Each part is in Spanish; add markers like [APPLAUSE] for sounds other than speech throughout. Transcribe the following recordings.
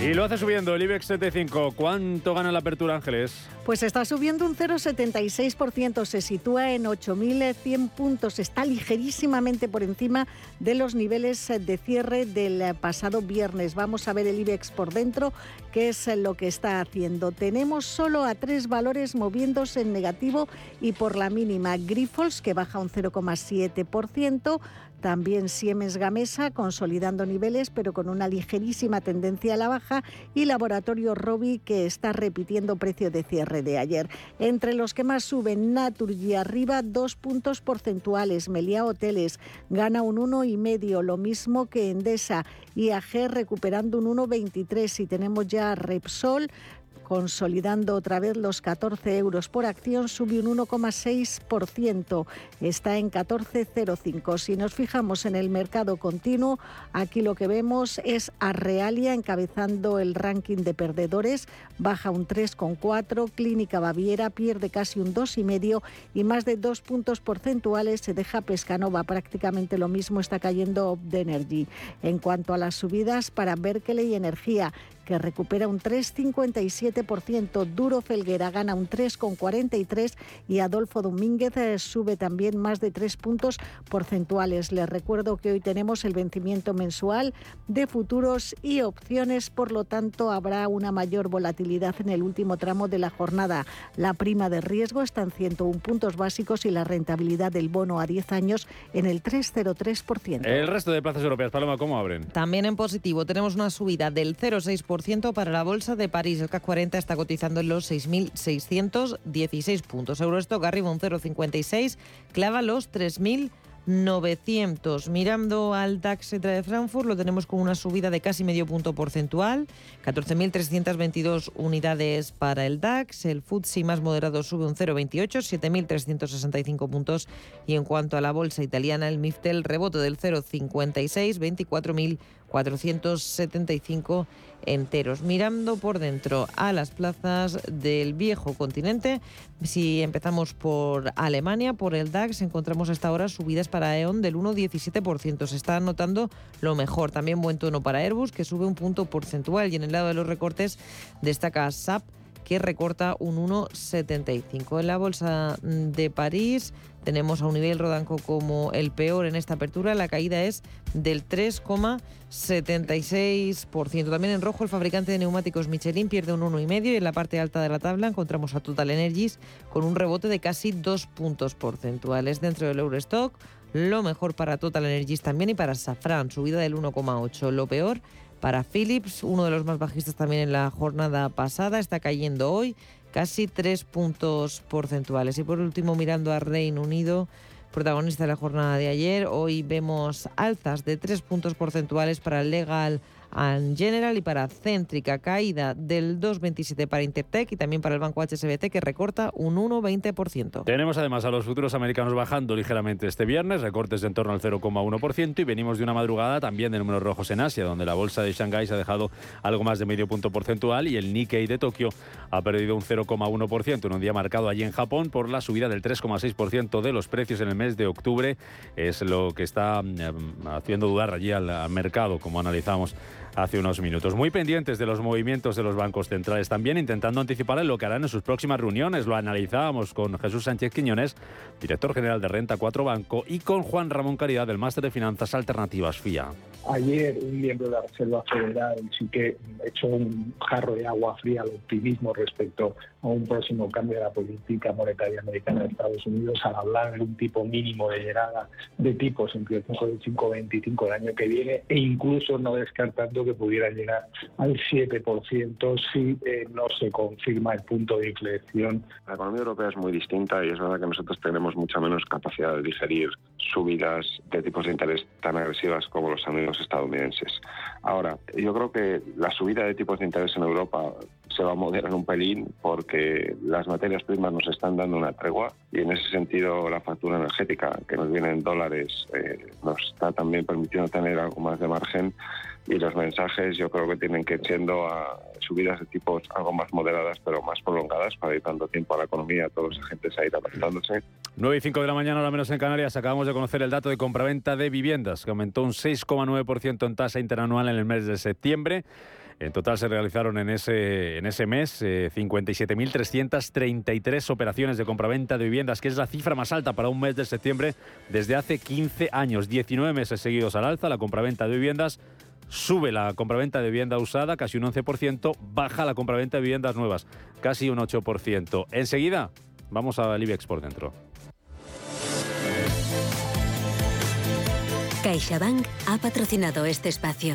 Y lo hace subiendo el IBEX 75. ¿Cuánto gana la apertura, Ángeles? Pues está subiendo un 0,76%, se sitúa en 8.100 puntos, está ligerísimamente por encima de los niveles de cierre del pasado viernes. Vamos a ver el IBEX por dentro, qué es lo que está haciendo. Tenemos solo a tres valores moviéndose en negativo y por la mínima. Grifols, que baja un 0,7%, también Siemens Gamesa consolidando niveles pero con una ligerísima tendencia a la baja y Laboratorio Robi que está repitiendo precio de cierre de ayer. Entre los que más suben Naturgy arriba dos puntos porcentuales, Melia Hoteles gana un 1,5, lo mismo que Endesa, IAG recuperando un 1,23 y tenemos ya Repsol consolidando otra vez los 14 euros por acción, sube un 1,6%, está en 14,05. Si nos fijamos en el mercado continuo, aquí lo que vemos es a Realia encabezando el ranking de perdedores, baja un 3,4, Clínica Baviera pierde casi un 2,5 y más de dos puntos porcentuales se deja Pescanova, prácticamente lo mismo está cayendo de Energy. En cuanto a las subidas para Berkeley Energía, que recupera un 3,57%. Duro Felguera gana un 3,43% y Adolfo Domínguez eh, sube también más de 3 puntos porcentuales. Les recuerdo que hoy tenemos el vencimiento mensual de futuros y opciones, por lo tanto habrá una mayor volatilidad en el último tramo de la jornada. La prima de riesgo está en 101 puntos básicos y la rentabilidad del bono a 10 años en el 3,03%. El resto de plazas europeas, Paloma, ¿cómo abren? También en positivo tenemos una subida del 0,6% para la bolsa de París. El CAC 40 está cotizando en los 6.616 puntos. Eurostock arriba un 0,56, clava los 3.000 900. Mirando al DAX de Frankfurt, lo tenemos con una subida de casi medio punto porcentual, 14.322 unidades para el DAX. El FTSE más moderado sube un 0,28, 7.365 puntos. Y en cuanto a la bolsa italiana, el MIFTEL rebote del 0,56, 24.475 enteros. Mirando por dentro a las plazas del viejo continente, si empezamos por Alemania, por el DAX, encontramos hasta ahora subidas para E.ON del 1,17%. Se está notando lo mejor. También buen tono para Airbus, que sube un punto porcentual. Y en el lado de los recortes destaca SAP que recorta un 1,75. En la bolsa de París tenemos a un nivel rodanco como el peor en esta apertura. La caída es del 3,76%. También en rojo el fabricante de neumáticos Michelin pierde un 1,5% y en la parte alta de la tabla encontramos a Total Energies con un rebote de casi 2 puntos porcentuales. Dentro del Eurostock, lo mejor para Total Energies también y para Safran, subida del 1,8%. Lo peor para Philips, uno de los más bajistas también en la jornada pasada, está cayendo hoy casi tres puntos porcentuales. Y por último, mirando a Reino Unido, protagonista de la jornada de ayer, hoy vemos alzas de tres puntos porcentuales para el Legal and General y para Céntrica, caída del 2,27 para Intertech y también para el banco HSBT que recorta un 1,20%. Tenemos además a los futuros americanos bajando ligeramente este viernes, recortes de en torno al 0,1% y venimos de una madrugada también de números rojos en Asia, donde la bolsa de Shanghái se ha dejado algo más de medio punto porcentual y el Nikkei de Tokio ha perdido un 0,1% en un día marcado allí en Japón por la subida del 3,6% de los precios en el mes de octubre. Es lo que está mm, haciendo dudar allí al mercado, como analizamos hace unos minutos. Muy pendientes de los movimientos de los bancos centrales también, intentando anticipar lo que harán en sus próximas reuniones. Lo analizábamos con Jesús Sánchez Quiñones, director general de Renta 4 Banco, y con Juan Ramón Caridad del Máster de Finanzas Alternativas FIA. Ayer un miembro de la Reserva Federal sí que echó un jarro de agua fría al optimismo respecto a un próximo cambio de la política monetaria americana de Estados Unidos al hablar de un tipo mínimo de llegada de tipos entre el 5 y 5,25 el año que viene e incluso no descartando que pudiera llegar al 7% si eh, no se confirma el punto de inflexión. La economía europea es muy distinta y es verdad que nosotros tenemos mucha menos capacidad de digerir subidas de tipos de interés tan agresivas como los amigos estadounidenses. Ahora, yo creo que la subida de tipos de interés en Europa se va a moderar un pelín porque las materias primas nos están dando una tregua y en ese sentido la factura energética que nos viene en dólares eh, nos está también permitiendo tener algo más de margen y los mensajes yo creo que tienen que ir siendo a subidas de tipos algo más moderadas pero más prolongadas para ir dando tiempo a la economía, a todos los agentes a ir adaptándose. 9 y 5 de la mañana, ahora menos en Canarias, acabamos de conocer el dato de compraventa de viviendas, que aumentó un 6,9% en tasa interanual en el mes de septiembre. En total se realizaron en ese, en ese mes 57.333 eh, operaciones de compraventa de viviendas, que es la cifra más alta para un mes de septiembre desde hace 15 años. 19 meses seguidos al alza la compraventa de viviendas Sube la compraventa de vivienda usada casi un 11%, baja la compraventa de viviendas nuevas casi un 8%. Enseguida vamos al IBEX por dentro. CaixaBank ha patrocinado este espacio.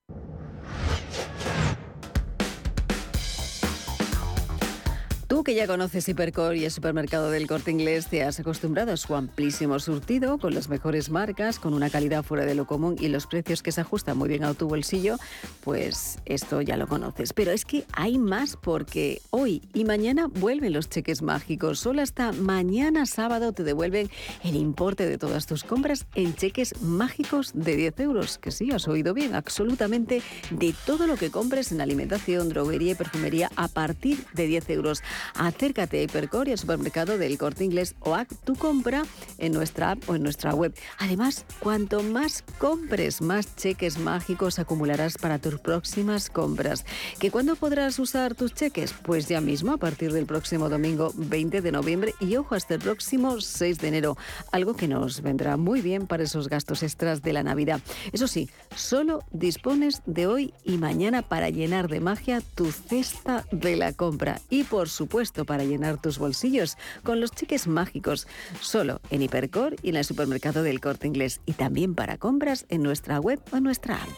Que ya conoces Hipercor y el supermercado del corte inglés, te has acostumbrado a su amplísimo surtido con las mejores marcas, con una calidad fuera de lo común y los precios que se ajustan muy bien a tu bolsillo, pues esto ya lo conoces. Pero es que hay más porque hoy y mañana vuelven los cheques mágicos. Solo hasta mañana sábado te devuelven el importe de todas tus compras en cheques mágicos de 10 euros. Que sí, has oído bien, absolutamente de todo lo que compres en alimentación, droguería y perfumería a partir de 10 euros. Acércate a Hipercor y al supermercado del Corte Inglés o haz tu compra en nuestra app o en nuestra web. Además, cuanto más compres, más cheques mágicos acumularás para tus próximas compras. ¿Que cuándo podrás usar tus cheques? Pues ya mismo, a partir del próximo domingo 20 de noviembre y ojo hasta el próximo 6 de enero. Algo que nos vendrá muy bien para esos gastos extras de la Navidad. Eso sí, solo dispones de hoy y mañana para llenar de magia tu cesta de la compra. Y por supuesto, puesto para llenar tus bolsillos con los cheques mágicos, solo en Hipercor y en el supermercado del Corte Inglés y también para compras en nuestra web o en nuestra app.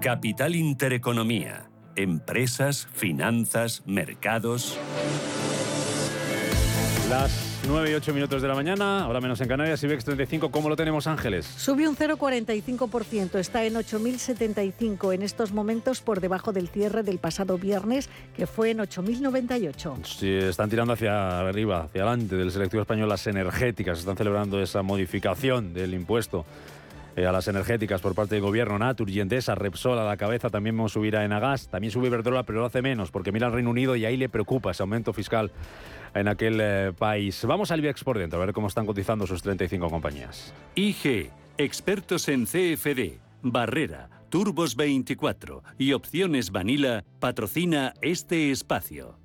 Capital Intereconomía. Empresas, finanzas, mercados. Las 9 y 8 minutos de la mañana, ahora menos en Canarias, IBEX 35, ¿cómo lo tenemos Ángeles? Subió un 0,45%, está en 8.075 en estos momentos por debajo del cierre del pasado viernes, que fue en 8.098. Sí, están tirando hacia arriba, hacia adelante del selectivo español las energéticas, están celebrando esa modificación del impuesto eh, a las energéticas por parte del gobierno, Natur y Endesa, Repsol a la cabeza, también vamos a subir a Enagas, también sube Iberdrola, pero lo hace menos, porque mira al Reino Unido y ahí le preocupa ese aumento fiscal en aquel eh, país. Vamos al IBEX por dentro, a ver cómo están cotizando sus 35 compañías. IG, expertos en CFD, Barrera, Turbos 24 y Opciones Vanilla, patrocina este espacio.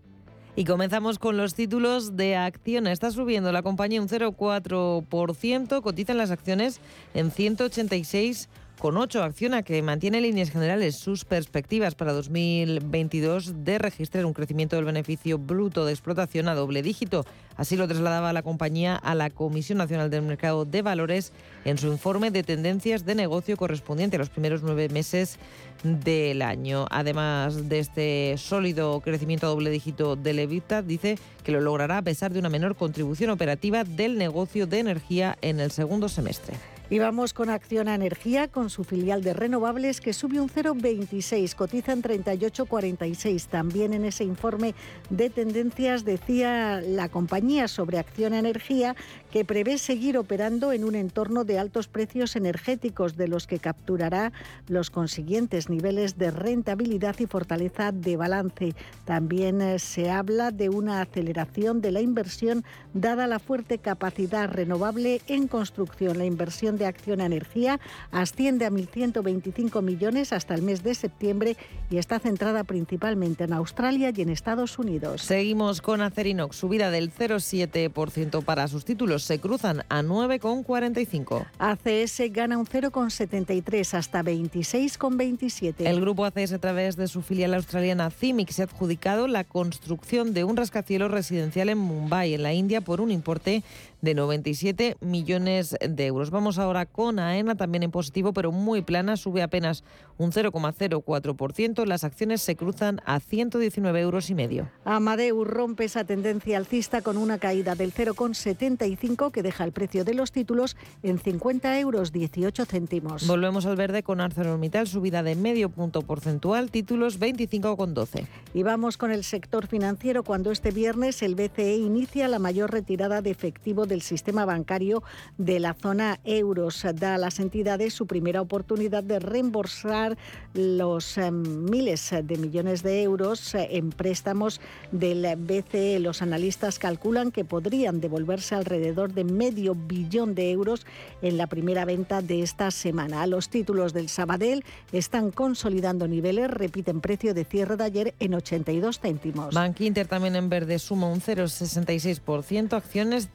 Y comenzamos con los títulos de acción. Está subiendo la compañía un 0,4%, cotizan las acciones en 186 con 8 acciona que mantiene en líneas generales sus perspectivas para 2022 de registrar un crecimiento del beneficio bruto de explotación a doble dígito. Así lo trasladaba la compañía a la Comisión Nacional del Mercado de Valores en su informe de tendencias de negocio correspondiente a los primeros nueve meses del año. Además de este sólido crecimiento a doble dígito del EBITDA, dice que lo logrará a pesar de una menor contribución operativa del negocio de energía en el segundo semestre. Y vamos con Acción Energía, con su filial de renovables que sube un 0,26, cotiza en 38,46. También en ese informe de tendencias decía la compañía sobre Acción Energía que prevé seguir operando en un entorno de altos precios energéticos de los que capturará los consiguientes niveles de rentabilidad y fortaleza de balance. También eh, se habla de una aceleración de la inversión dada la fuerte capacidad renovable en construcción. La inversión de Acción Energía asciende a 1.125 millones hasta el mes de septiembre y está centrada principalmente en Australia y en Estados Unidos. Seguimos con Acerinox, subida del 0,7% para sus títulos se cruzan a 9,45. ACS gana un 0,73 hasta 26,27. El grupo ACS a través de su filial australiana CIMIC se ha adjudicado la construcción de un rascacielos residencial en Mumbai, en la India, por un importe de 97 millones de euros. Vamos ahora con AENA, también en positivo, pero muy plana, sube apenas un 0,04%. Las acciones se cruzan a 119 euros y medio. Amadeus rompe esa tendencia alcista con una caída del 0,75 que deja el precio de los títulos en 50 euros 18 céntimos. Volvemos al verde con ArcelorMittal, subida de medio punto porcentual, títulos 25,12. Y vamos con el sector financiero cuando este viernes el BCE inicia la mayor retirada de efectivo del sistema bancario de la zona euros. Da a las entidades su primera oportunidad de reembolsar los eh, miles de millones de euros eh, en préstamos del BCE. Los analistas calculan que podrían devolverse alrededor de medio billón de euros en la primera venta de esta semana. Los títulos del Sabadell están consolidando niveles, repiten precio de cierre de ayer en 82 céntimos. Bank Inter también en verde suma un 0,66%, acciones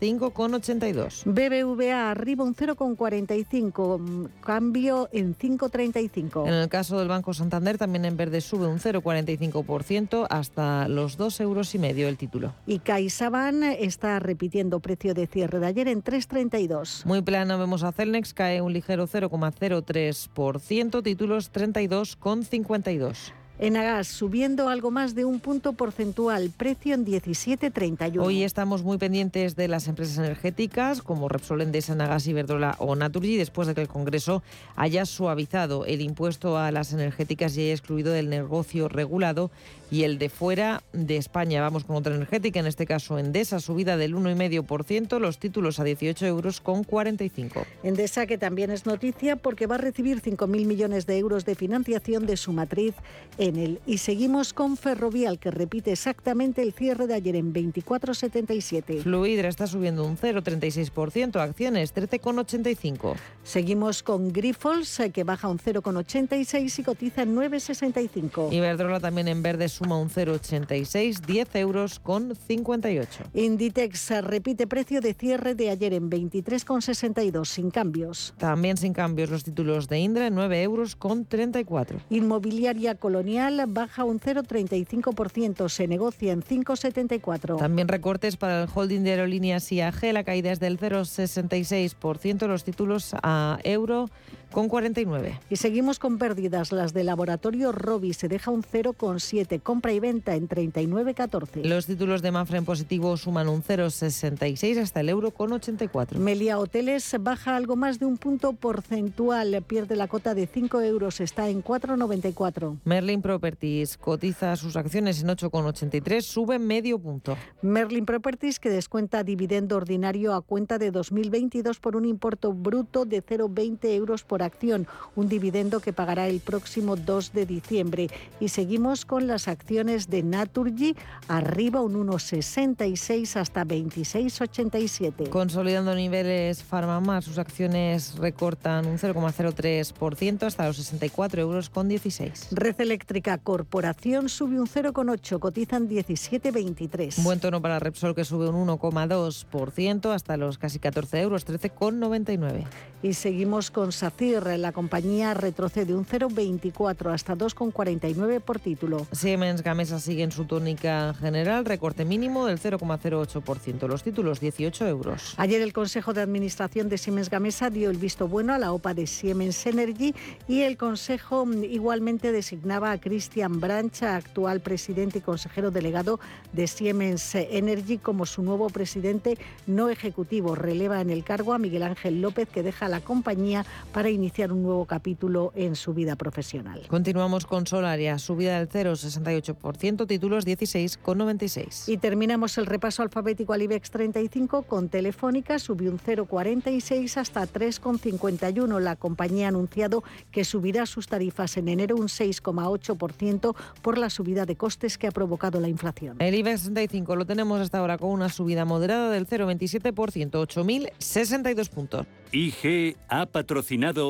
5,82. BBVA arriba un 0,45, cambio en 5,35. En el caso del Banco Santander también en verde sube un 0,45% hasta los 2 euros y medio el título. Y CaixaBank está repitiendo precio de cierre de ayer en 3,32. Muy plano vemos a Celnex, cae un ligero 0,03%, títulos 32,52. Enagas subiendo algo más de un punto porcentual, precio en 17,31. Hoy estamos muy pendientes de las empresas energéticas como Repsol, Endesa, Enagas, Iberdrola o Naturgy después de que el Congreso haya suavizado el impuesto a las energéticas y haya excluido del negocio regulado y el de fuera de España. Vamos con otra energética, en este caso Endesa, subida del 1,5%, los títulos a 18 euros con 45. Endesa que también es noticia porque va a recibir 5.000 millones de euros de financiación de su matriz en Y seguimos con Ferrovial que repite exactamente el cierre de ayer en 24,77. Fluidra está subiendo un 0,36%, acciones 13,85. Seguimos con Grifols que baja un 0,86 y cotiza en 9,65. Iberdrola también en verde suma un 0,86, 10 euros con 58. Inditex repite precio de cierre de ayer en 23,62, sin cambios. También sin cambios los títulos de Indra, 9 euros con 34. Inmobiliaria Colonial baja un 0,35%, se negocia en 5,74. También recortes para el holding de aerolíneas IAG, la caída es del 0,66%, los títulos a euro con 49. Y seguimos con pérdidas. Las de laboratorio Robi se deja un 0,7. Compra y venta en 39,14. Los títulos de Mafra en positivo suman un 0,66 hasta el euro con 84. Melia Hoteles baja algo más de un punto porcentual. Pierde la cota de 5 euros. Está en 4,94. Merlin Properties cotiza sus acciones en 8,83. Sube medio punto. Merlin Properties que descuenta dividendo ordinario a cuenta de 2022 por un importe bruto de 0,20 euros por acción, un dividendo que pagará el próximo 2 de diciembre. Y seguimos con las acciones de Naturgy, arriba un 1,66 hasta 26,87. Consolidando niveles Farmamar, sus acciones recortan un 0,03% hasta los 64 euros con 16. Red Eléctrica Corporación sube un 0,8, cotizan 17,23. Buen tono para Repsol que sube un 1,2% hasta los casi 14 euros, 13,99. Y seguimos con SACIR, la compañía retrocede un 0,24 hasta 2,49 por título. Siemens Gamesa sigue en su tónica general, recorte mínimo del 0,08%, los títulos 18 euros. Ayer el Consejo de Administración de Siemens Gamesa dio el visto bueno a la OPA de Siemens Energy y el Consejo igualmente designaba a Christian Branch, actual presidente y consejero delegado de Siemens Energy, como su nuevo presidente no ejecutivo. Releva en el cargo a Miguel Ángel López, que deja la compañía para iniciar un nuevo capítulo en su vida profesional. Continuamos con Solaria, subida del 0,68%, títulos 16,96. Y terminamos el repaso alfabético al IBEX 35 con Telefónica, subió un 0,46 hasta 3,51. La compañía ha anunciado que subirá sus tarifas en enero un 6,8% por la subida de costes que ha provocado la inflación. El IBEX 35 lo tenemos hasta ahora con una subida moderada del 0,27%, 8.062 puntos. IG ha patrocinado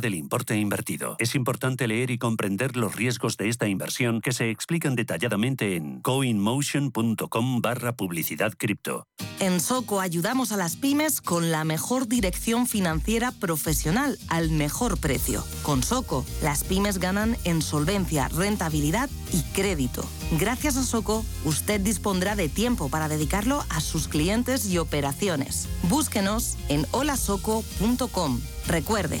del importe invertido. Es importante leer y comprender los riesgos de esta inversión que se explican detalladamente en coinmotion.com barra publicidad cripto. En Soco ayudamos a las pymes con la mejor dirección financiera profesional al mejor precio. Con Soco, las pymes ganan en solvencia, rentabilidad y crédito. Gracias a Soco, usted dispondrá de tiempo para dedicarlo a sus clientes y operaciones. Búsquenos en holasoco.com. Recuerde,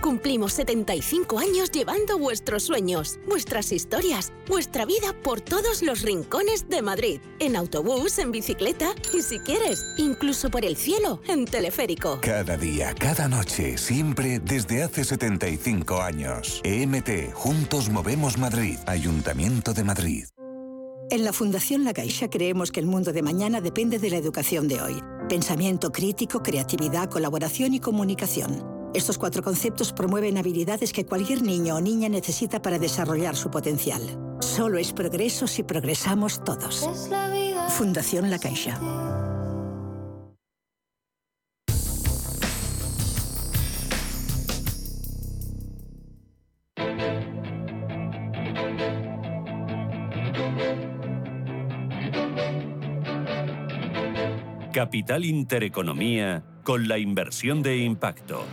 Cumplimos 75 años llevando vuestros sueños, vuestras historias, vuestra vida por todos los rincones de Madrid. En autobús, en bicicleta y si quieres, incluso por el cielo, en teleférico. Cada día, cada noche, siempre desde hace 75 años. EMT, Juntos Movemos Madrid, Ayuntamiento de Madrid. En la Fundación La Caixa creemos que el mundo de mañana depende de la educación de hoy. Pensamiento crítico, creatividad, colaboración y comunicación. Estos cuatro conceptos promueven habilidades que cualquier niño o niña necesita para desarrollar su potencial. Solo es progreso si progresamos todos. Fundación La Caixa. Capital Intereconomía con la inversión de impacto.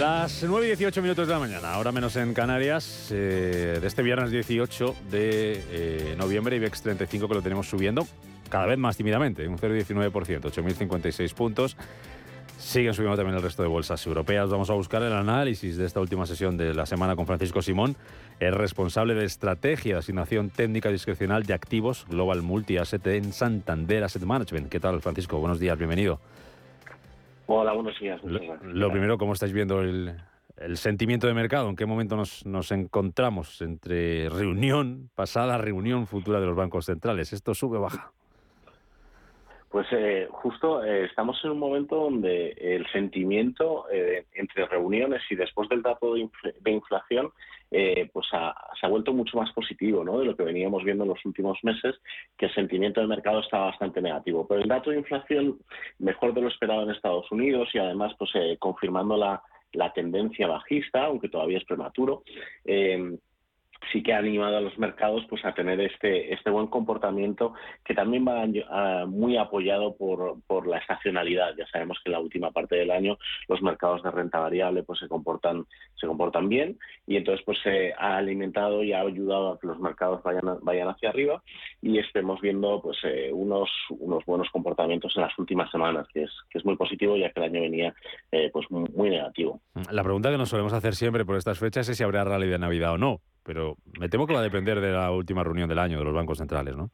Las 9 y 18 minutos de la mañana, ahora menos en Canarias, eh, de este viernes 18 de eh, noviembre, IBEX 35 que lo tenemos subiendo cada vez más tímidamente, un 0,19%, 8.056 puntos. Siguen subiendo también el resto de bolsas europeas. Vamos a buscar el análisis de esta última sesión de la semana con Francisco Simón, el responsable de estrategia asignación técnica discrecional de activos Global Multi Asset en Santander Asset Management. ¿Qué tal, Francisco? Buenos días, bienvenido. Hola, buenos días. Lo, primero, ¿cómo estáis viendo el, sentimiento de mercado? ¿En qué momento nos, nos, encontramos entre reunión pasada, reunión futura de los bancos centrales? ¿Esto sube o baja? Pues eh, justo eh, estamos en un momento donde el sentimiento eh, entre reuniones y después del dato de, inflación pues se ha vuelto mucho más positivo ¿no? de lo que veníamos viendo en los últimos meses, que el sentimiento del mercado está bastante negativo. Pero el dato de inflación mejor de lo esperado en Estados Unidos y además pues confirmando la, la tendencia bajista, aunque todavía es prematuro sí que ha animado a los mercados pues a tener este este buen comportamiento que también va muy apoyado por, por la estacionalidad. Ya sabemos que en la última parte del año los mercados de renta variable pues se comportan se comportan bien y entonces pues se ha alimentado y ha ayudado a que los mercados vayan vayan hacia arriba y estemos viendo pues eh, unos unos buenos comportamientos en las últimas semanas que es que es muy positivo ya que el año venía eh, pues muy negativo. La pregunta que nos solemos hacer siempre por estas fechas es si habrá rally de navidad o no pero me temo que va a depender de la última reunión del año de los bancos centrales, ¿no?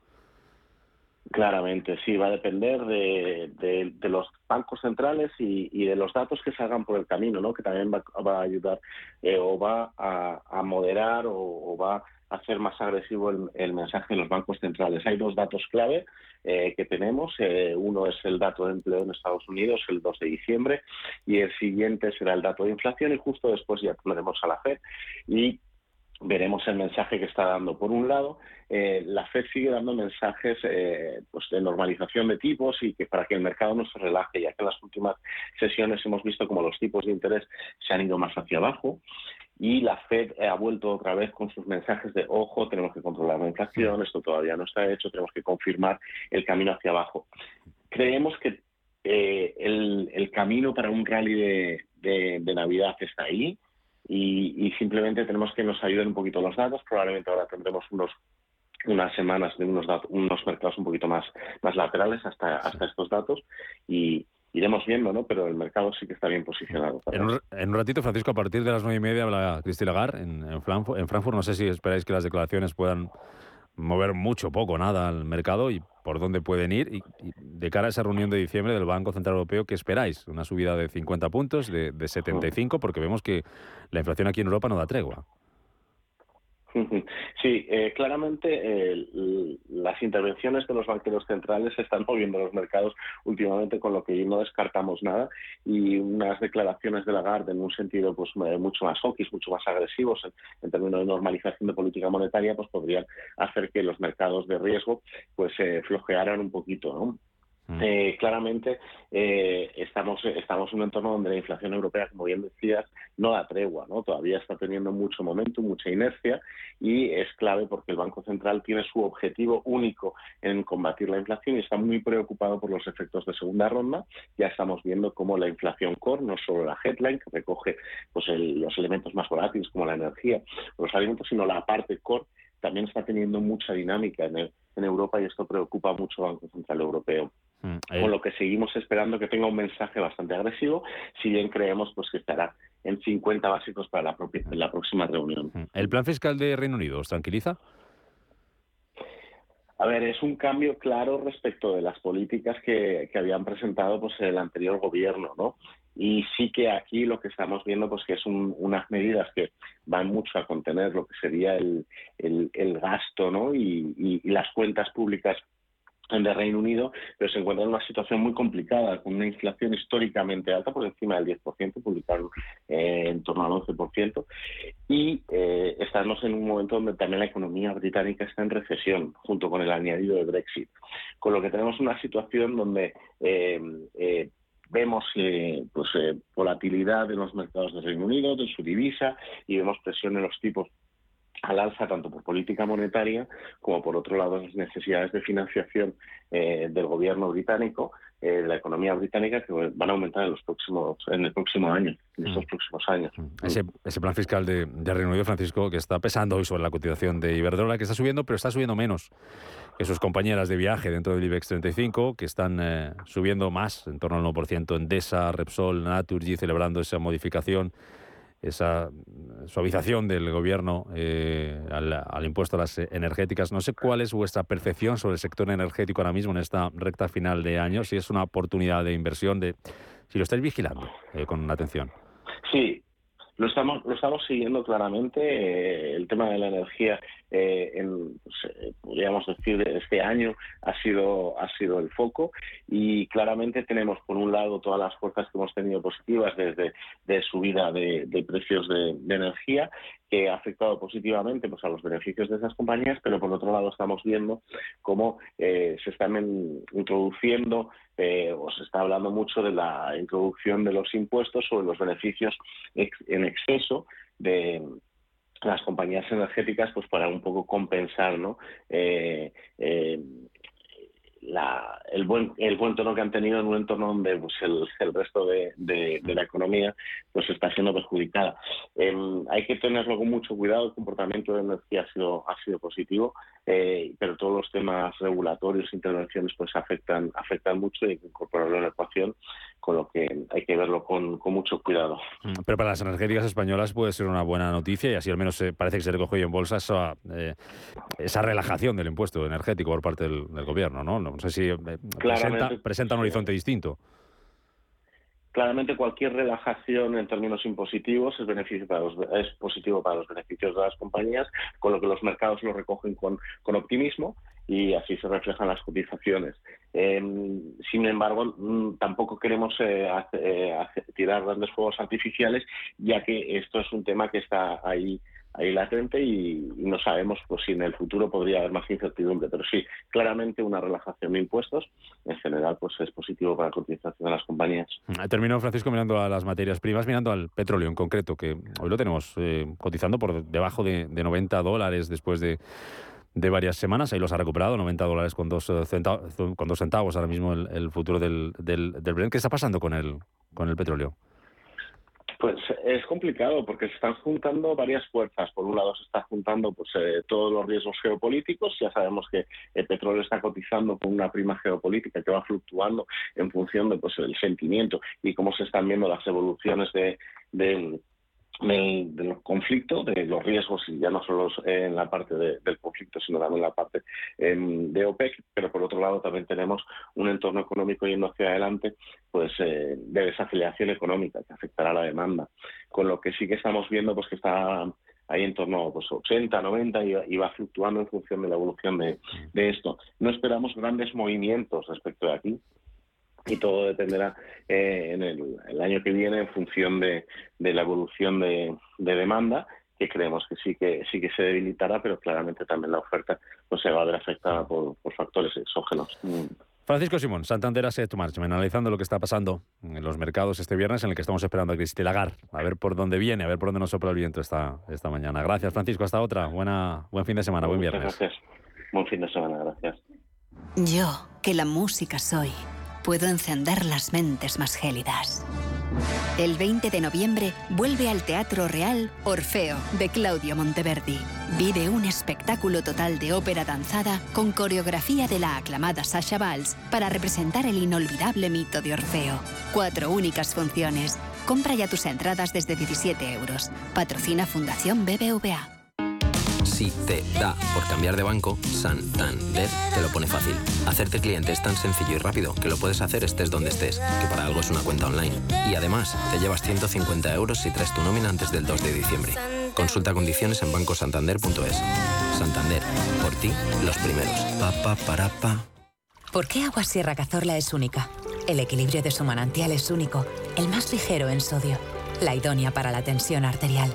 Claramente, sí, va a depender de, los bancos centrales y, de los datos que salgan por el camino, ¿no? Que también va, a ayudar eh, o va a, moderar o, va a hacer más agresivo el, mensaje de los bancos centrales. Hay dos datos clave eh, que tenemos. Eh, uno es el dato de empleo en Estados Unidos, el 2 de diciembre, y el siguiente será el dato de inflación y justo después ya tendremos a la FED. Y veremos el mensaje que está dando. Por un lado, eh, la Fed sigue dando mensajes eh, pues de normalización de tipos y que para que el mercado no se relaje, ya que en las últimas sesiones hemos visto como los tipos de interés se han ido más hacia abajo y la Fed ha vuelto otra vez con sus mensajes de ojo, tenemos que controlar la inflación, esto todavía no está hecho, tenemos que confirmar el camino hacia abajo. Creemos que eh, el, camino para un rally de Navidad está ahí y, simplemente tenemos que nos ayuden un poquito los datos. Probablemente ahora tendremos unos unas semanas de unos unos mercados un poquito más más laterales hasta hasta estos datos y iremos viendo, ¿no? Pero el mercado sí que está bien posicionado. En un, ratito, Francisco, a partir de las nueve y media habla Cristina Lagarde en, en, Frankfurt, en Frankfurt. No sé si esperáis que las declaraciones puedan mover mucho, poco, nada al mercado y por dónde pueden ir. Y, de cara a esa reunión de diciembre del Banco Central Europeo, ¿qué esperáis? ¿Una subida de 50 puntos, de, de 75? Porque vemos que la inflación aquí en Europa no da tregua. Sí, eh, claramente las intervenciones de los banqueros centrales están [LAUGHS] moviendo los mercados últimamente, con lo que no descartamos nada. Y unas declaraciones de Lagarde en un sentido pues eh, mucho más hawkish, mucho más agresivos en, términos de normalización de política monetaria, pues podrían hacer que los mercados de riesgo pues eh, flojearan un poquito, ¿no? Mm. Eh, claramente eh, estamos, estamos en un entorno donde la inflación europea, como bien decías, no da tregua, ¿no? Todavía está teniendo mucho momento, mucha inercia y es clave porque el Banco Central tiene su objetivo único en combatir la inflación y está muy preocupado por los efectos de segunda ronda. Ya estamos viendo cómo la inflación core, no solo la headline, que recoge pues, los elementos más volátiles como la energía los alimentos, sino la parte core también está teniendo mucha dinámica en, en Europa y esto preocupa mucho al Banco Central Europeo. Mm, Con lo que seguimos esperando que tenga un mensaje bastante agresivo, si bien creemos pues que estará en 50 básicos para la, la próxima reunión. Mm. ¿El plan fiscal de Reino Unido os tranquiliza? A ver, es un cambio claro respecto de las políticas que, que, habían presentado pues el anterior gobierno, ¿no? Y sí que aquí lo que estamos viendo pues que es unas medidas que van mucho a contener lo que sería el, el, gasto, ¿no? y, y las cuentas públicas de Reino Unido, pero se encuentra en una situación muy complicada, con una inflación históricamente alta, por encima del 10%, publicaron eh, en torno al 11%, y eh, estamos en un momento donde también la economía británica está en recesión, junto con el añadido de Brexit. Con lo que tenemos una situación donde eh, vemos pues, volatilidad en los mercados de Reino Unido, de su divisa, y vemos presión en los tipos al alza tanto por política monetaria como por otro lado las necesidades de financiación eh, del gobierno británico, eh, de la economía británica que van a aumentar en los próximos en el próximo año, en estos mm. próximos años. Mm. Ese, plan fiscal de, Reino Unido, Francisco, que está pesando hoy sobre la cotización de Iberdrola, que está subiendo, pero está subiendo menos que sus compañeras de viaje dentro del IBEX 35, que están eh, subiendo más, en torno al 1%, Endesa, Repsol, Naturgy, celebrando esa modificación esa suavización del gobierno eh, al, impuesto a las energéticas. No sé cuál es vuestra percepción sobre el sector energético ahora mismo en esta recta final de año, si es una oportunidad de inversión, de si lo estáis vigilando eh, con atención. Sí, lo estamos, lo estamos siguiendo claramente. Eh, el tema de la energía, eh, en, pues, eh, podríamos decir, este año ha sido, ha sido el foco. Y claramente tenemos, por un lado, todas las fuerzas que hemos tenido positivas desde de subida de, precios de, energía que ha afectado positivamente pues, a los beneficios de esas compañías, pero por otro lado estamos viendo cómo se están introduciendo eh, os está hablando mucho de la introducción de los impuestos sobre los beneficios en exceso de, las compañías energéticas pues para un poco compensar ¿no? Eh, eh, el, buen, el buen tono que han tenido en un entorno donde pues, el, resto de, la economía pues está siendo perjudicada. Em, hay que tenerlo con mucho cuidado, el comportamiento de energía ha sido, ha sido positivo, eh, pero todos los temas regulatorios, intervenciones, pues afectan, afectan mucho y hay que incorporarlo en la ecuación, con lo que hay que verlo con, mucho cuidado. Mm, pero para las energéticas españolas puede ser una buena noticia y así al menos parece que se recoge en bolsa esa, eh, esa relajación del impuesto energético por parte del, gobierno, ¿no? No sé si eh, presenta, un horizonte distinto. Claramente cualquier relajación en términos impositivos es, beneficio para es positivo para los beneficios de las compañías, con lo que los mercados lo recogen con, optimismo y así se reflejan las cotizaciones. Em, sin embargo, mm, tampoco queremos eh, eh, tirar grandes fuegos artificiales, ya que esto es un tema que está ahí ahí latente y, no sabemos pues, si en el futuro podría haber más incertidumbre. Pero sí, claramente una relajación de impuestos en general pues es positivo para la cotización de las compañías. Mm, termino, Francisco, mirando a las materias primas, mirando al petróleo en concreto, que hoy lo tenemos eh, cotizando por debajo de, 90 dólares después de de varias semanas. Ahí los ha recuperado, 90 dólares con dos, eh, centavos, con dos centavos ahora mismo el, futuro del, del, del Brent. ¿Qué está pasando con el, con el petróleo? Pues es complicado porque se están juntando varias fuerzas. Por un lado se está juntando pues eh, todos los riesgos geopolíticos. Ya sabemos que el petróleo está cotizando con una prima geopolítica que va fluctuando en función de pues el sentimiento y cómo se están viendo las evoluciones de de los conflictos, de los riesgos, y ya no solo en la parte del conflicto, sino también en la parte em, de OPEC, pero por otro lado también tenemos un entorno económico yendo hacia adelante pues eh, de desafiliación económica que afectará a la demanda, con lo que sí que estamos viendo pues que está ahí en torno a pues, 80, 90 y, va fluctuando en función de la evolución de, de esto. No esperamos grandes movimientos respecto de aquí, y todo dependerá eh, en el, año que viene en función de, la evolución de, demanda que creemos que sí que sí que se debilitará pero claramente también la oferta pues se va a ver afectada por, factores exógenos Francisco Simón, Santander Asset Management, analizando lo que está pasando en los mercados este viernes, en el que estamos esperando a Cristina Lagar, a ver por dónde viene, a ver por dónde nos sopla el viento esta, esta mañana. Gracias, Francisco. Hasta otra. Buena, buen fin de semana, buen viernes. Gracias. Buen fin de semana, gracias. Yo, que la música soy puedo encender las mentes más gélidas. El 20 de noviembre vuelve al Teatro Real Orfeo de Claudio Monteverdi. Vive un espectáculo total de ópera danzada con coreografía de la aclamada Sasha Valls para representar el inolvidable mito de Orfeo. Cuatro únicas funciones. Compra ya tus entradas desde 17 euros. Patrocina Fundación BBVA si te da por cambiar de banco, Santander te lo pone fácil. Hacerte cliente es tan sencillo y rápido que lo puedes hacer estés donde estés, que para algo es una cuenta online. Y además, te llevas 150 euros si traes tu nómina antes del 2 de diciembre. Consulta condiciones en bancosantander.es. Santander, por ti, los primeros. Pa, pa, para, pa. ¿Por qué Agua Sierra Cazorla es única? El equilibrio de su manantial es único, el más ligero en sodio, la idónea para la tensión arterial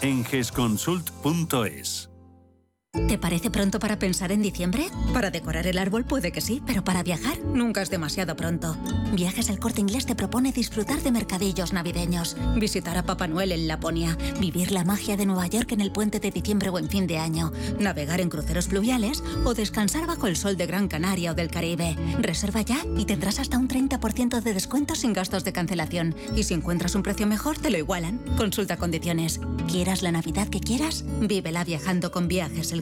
en gesconsult.es. ¿Te parece pronto para pensar en diciembre? Para decorar el árbol puede que sí, pero para viajar nunca es demasiado pronto. Viajes al Corte Inglés te propone disfrutar de mercadillos navideños, visitar a Papá Noel en Laponia, vivir la magia de Nueva York en el puente de diciembre o en fin de año, navegar en cruceros fluviales o descansar bajo el sol de Gran Canaria o del Caribe. Reserva ya y tendrás hasta un 30% de descuento sin gastos de cancelación. Y si encuentras un precio mejor, te lo igualan. Consulta condiciones. Quieras la Navidad que quieras, vívela viajando con viajes el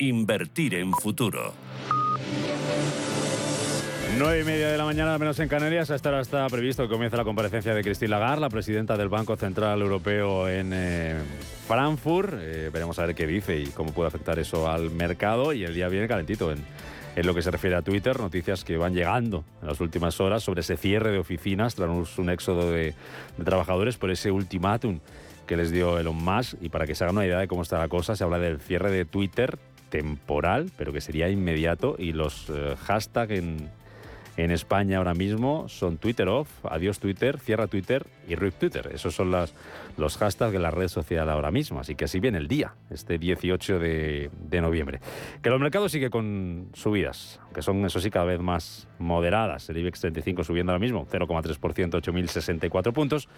Invertir en futuro. 9 y media de la mañana, al menos en Canarias. A esta hora está previsto que comience la comparecencia de Christine Lagarde, la presidenta del Banco Central Europeo en eh, Frankfurt. Eh, veremos a ver qué dice y cómo puede afectar eso al mercado. Y el día viene calentito en, en lo que se refiere a Twitter. Noticias que van llegando en las últimas horas sobre ese cierre de oficinas tras un éxodo de, de trabajadores por ese ultimátum que les dio Elon Musk. Y para que se hagan una idea de cómo está la cosa, se habla del cierre de Twitter temporal, pero que sería inmediato. Y los eh, hashtags en, en España ahora mismo son Twitter off, adiós Twitter, cierra Twitter y RIP Twitter. Esos son las, los hashtags de la red social ahora mismo. Así que así viene el día, este 18 de, de noviembre. Que los mercados sigue con subidas, que son, eso sí, cada vez más moderadas. El IBEX 35 subiendo ahora mismo, 0,3%, 8.064 puntos.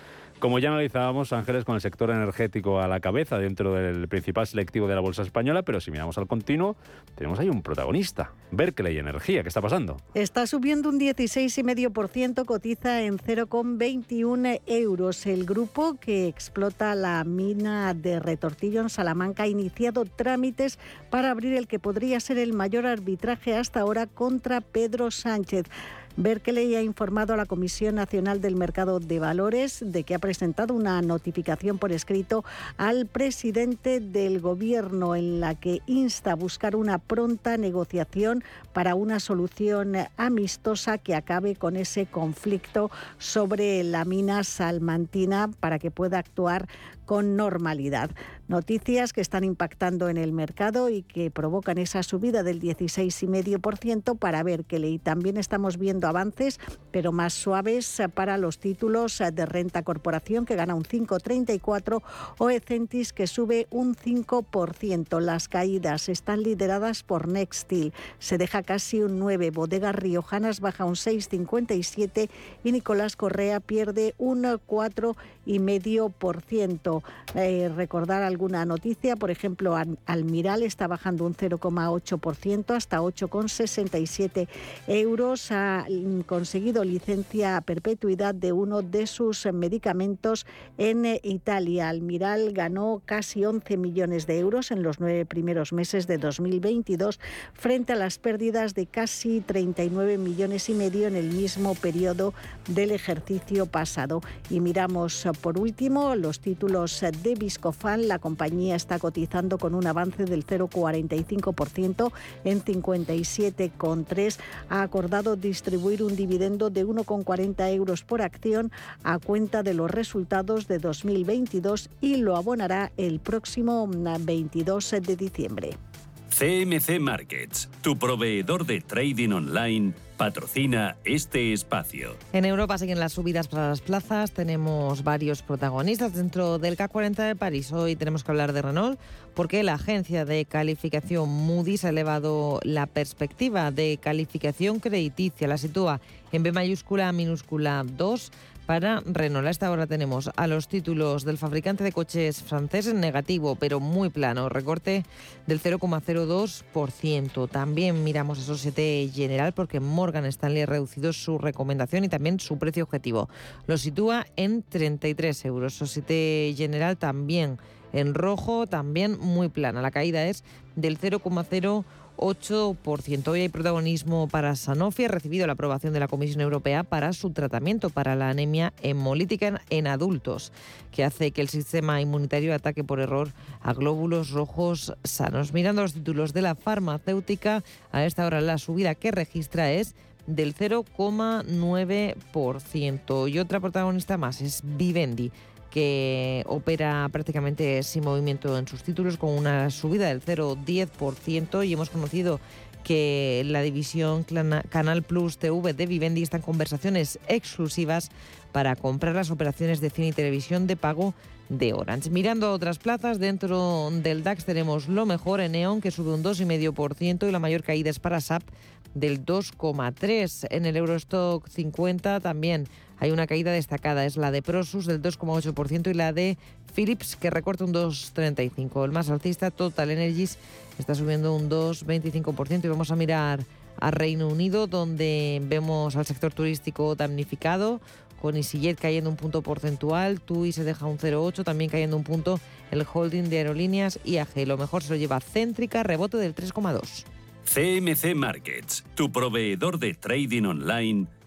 Como ya analizábamos, Ángeles, con el sector energético a la cabeza dentro del principal selectivo de la bolsa española, pero si miramos al continuo, tenemos ahí un protagonista, Berkeley Energía. ¿Qué está pasando? Está subiendo un 16,5%, cotiza en 0,21 euros. El grupo que explota la mina de Retortillo en Salamanca ha iniciado trámites para abrir el que podría ser el mayor arbitraje hasta ahora contra Pedro Sánchez. Berkeley ha informado a la Comisión Nacional del Mercado de Valores de que ha presentado una notificación por escrito al presidente del Gobierno en la que insta a buscar una pronta negociación para una solución amistosa que acabe con ese conflicto sobre la mina salmantina para que pueda actuar con normalidad. Noticias que están impactando en el mercado y que provocan esa subida del 16,5% para ver que y también estamos viendo avances, pero más suaves para los títulos de renta corporación que gana un 5,34 o Ecentis que sube un 5%. Las caídas están lideradas por Nextil, se deja casi un 9, Bodegas Riojanas baja un 6,57 y Nicolás Correa pierde un 4,5%. Eh, recordar alguna noticia, por ejemplo, Almiral está bajando un 0,8% hasta 8,67 euros. Ha conseguido licencia a perpetuidad de uno de sus medicamentos en Italia. Almiral ganó casi 11 millones de euros en los nueve primeros meses de 2022 frente a las pérdidas de casi 39 millones y medio en el mismo periodo del ejercicio pasado. Y miramos por último los títulos de Viscofan. La compañía está cotizando con un avance del 0,45% en 57,3. Ha acordado distribuir un dividendo de 1,40 euros por acción a cuenta de los resultados de 2022 y lo abonará el próximo 22 de diciembre. CMC Markets, tu proveedor de trading online, patrocina este espacio. En Europa siguen las subidas para las plazas. Tenemos varios protagonistas dentro del K40 de París. Hoy tenemos que hablar de Renault porque la agencia de calificación Moody's ha elevado la perspectiva de calificación crediticia. La sitúa en B mayúscula minúscula 2 para Renault. A esta hora tenemos a los títulos del fabricante de coches francés en negativo, pero muy plano, recorte del 0,02%. También miramos a Societe General porque Morgan Stanley ha reducido su recomendación y también su precio objetivo. Lo sitúa en 33 euros. Societe General también en rojo, también muy plana. La caída es del 0,0%. 8%. Hoy hay protagonismo para Sanofi. Ha recibido la aprobación de la Comisión Europea para su tratamiento para la anemia hemolítica en adultos, que hace que el sistema inmunitario ataque por error a glóbulos rojos sanos. Mirando los títulos de la farmacéutica, a esta hora la subida que registra es del 0,9%. Y otra protagonista más es Vivendi que opera prácticamente sin movimiento en sus títulos con una subida del 0,10% y hemos conocido que la división Canal Plus TV de Vivendi está en conversaciones exclusivas para comprar las operaciones de cine y televisión de pago de Orange. Mirando a otras plazas, dentro del DAX tenemos lo mejor en Neon, que sube un 2,5% y la mayor caída es para SAP del 2,3%. En el Eurostock 50 también hay una caída destacada, es la de Prosus del 2,8% y la de Philips, que recorta un 2,35%. El más alcista, Total Energies, está subiendo un 2,25% y vamos a mirar a Reino Unido, donde vemos al sector turístico damnificado, con EasyJet cayendo un punto porcentual, TUI se deja un 0,8, también cayendo un punto el holding de aerolíneas IAG. Lo mejor se lo lleva Céntrica, rebote del 3,2. CMC Markets, tu proveedor de trading online,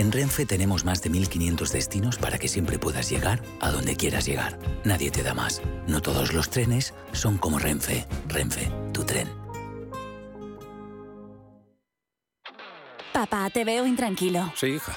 En Renfe tenemos más de 1500 destinos para que siempre puedas llegar a donde quieras llegar. Nadie te da más. No todos los trenes son como Renfe. Renfe, tu tren. Papá, te veo intranquilo. Sí, hija.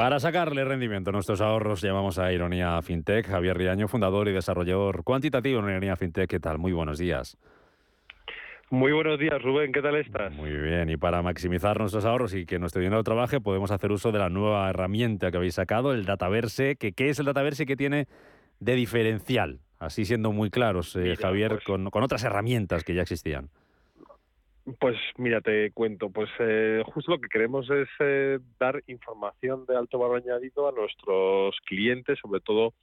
Para sacarle rendimiento a nuestros ahorros, llamamos a Ironía FinTech. Javier Riaño, fundador y desarrollador cuantitativo en Ironía FinTech. ¿Qué tal? Muy buenos días. Muy buenos días, Rubén. ¿Qué tal estás? Muy bien. Y para maximizar nuestros ahorros y que nuestro dinero trabaje, podemos hacer uso de la nueva herramienta que habéis sacado, el Dataverse. Que, ¿Qué es el Dataverse que tiene de diferencial? Así siendo muy claros, eh, Javier, pues con, con otras herramientas que ya existían. Pues mira, te cuento, pues eh, justo lo que queremos es eh, dar información de alto valor añadido a nuestros clientes, sobre todo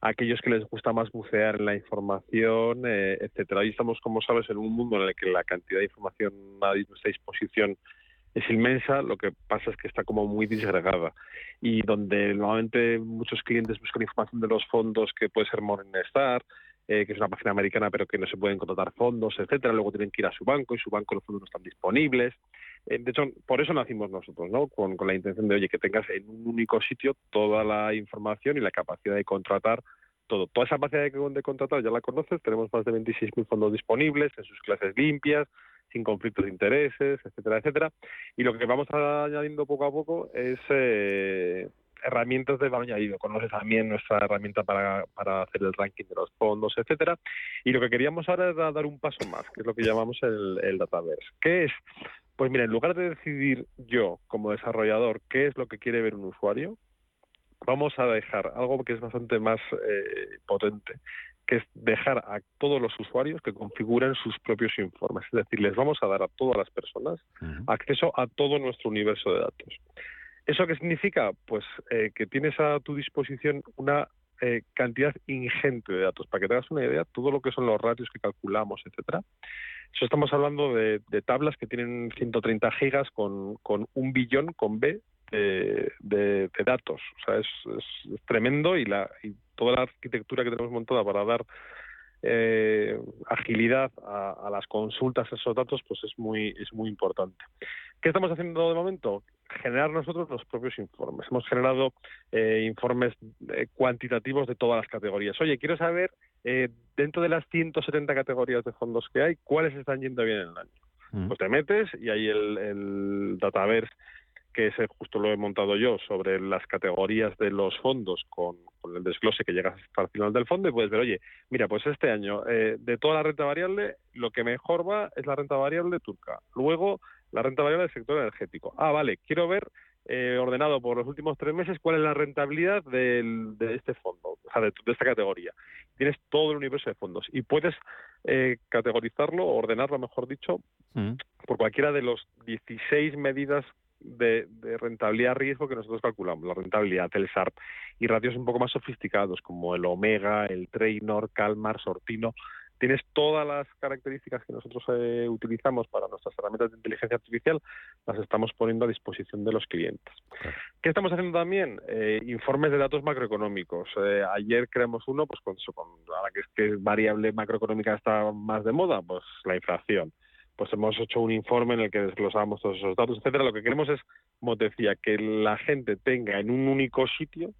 a aquellos que les gusta más bucear en la información, eh, etcétera. Ahí estamos, como sabes, en un mundo en el que la cantidad de información a nuestra disposición es inmensa, lo que pasa es que está como muy disgregada y donde normalmente muchos clientes buscan información de los fondos que puede ser Morningstar, eh, que es una página americana pero que no se pueden contratar fondos, etcétera. Luego tienen que ir a su banco y su banco los fondos no están disponibles. Eh, de hecho, por eso nacimos nosotros, ¿no? Con, la intención de, oye, que tengas en un único sitio toda la información y la capacidad de contratar todo. Toda esa capacidad de, de contratar ya la conoces, tenemos más de 26.000 fondos disponibles en sus clases limpias, sin conflictos de intereses, etcétera, etcétera. Y lo que vamos añadiendo poco a poco es eh, herramientas de valor añadido. Conoces también nuestra herramienta para, para hacer el ranking de los fondos, etcétera. Y lo que queríamos ahora es dar un paso más, que es lo que llamamos el, el Dataverse. ¿Qué es? Pues mira, en lugar de decidir yo como desarrollador qué es lo que quiere ver un usuario, vamos a dejar algo que es bastante más eh, potente, que es dejar a todos los usuarios que configuren sus propios informes. Es decir, les vamos a dar a todas las personas acceso a todo nuestro universo de datos. ¿Eso qué significa? Pues eh, que tienes a tu disposición una eh, cantidad ingente de datos. Para que te hagas una idea, todo lo que son los ratios que calculamos, etcétera. Eso estamos hablando de, tablas que tienen 130 gigas con, un billón con B de, datos. O sea, es, tremendo y, la, y toda la arquitectura que tenemos montada para dar eh, agilidad a, a, las consultas a esos datos, pues es muy, es muy importante. ¿Qué estamos haciendo de momento? generar nosotros los propios informes. Hemos generado eh, informes eh, cuantitativos de todas las categorías. Oye, quiero saber, dentro de las 170 categorías de fondos que hay, cuáles están yendo bien en el año. Mm. Pues te metes y hay el, el Dataverse, que ese justo lo he montado yo, sobre las categorías de los fondos con, con, el desglose que llegas hasta el final del fondo y puedes ver, oye, mira, pues este año de toda la renta variable, lo que mejor va es la renta variable turca. Luego, la renta variable del sector energético. Ah, vale, quiero ver eh, ordenado por los últimos tres meses cuál es la rentabilidad del- de este fondo, o sea, de, de esta categoría. Tienes todo el universo de fondos y puedes eh, categorizarlo, ordenarlo, mejor dicho, por cualquiera de los 16 medidas de, de rentabilidad riesgo que nosotros calculamos, la rentabilidad, el SARP, y ratios un poco más sofisticados como el Omega, el Trainor, Calmar, Sortino. Tienes todas las características que nosotros eh, utilizamos para nuestras herramientas de inteligencia artificial, las estamos poniendo a disposición de los clientes. ¿Qué estamos haciendo también? Eh, informes de datos macroeconómicos. Eh, ayer creamos uno, pues con con ahora que es que variable macroeconómica está más de moda, pues la inflación pues hemos hecho un informe en el que desglosamos todos esos datos, etcétera. Lo que queremos es, como te decía, que la gente tenga en un único sitio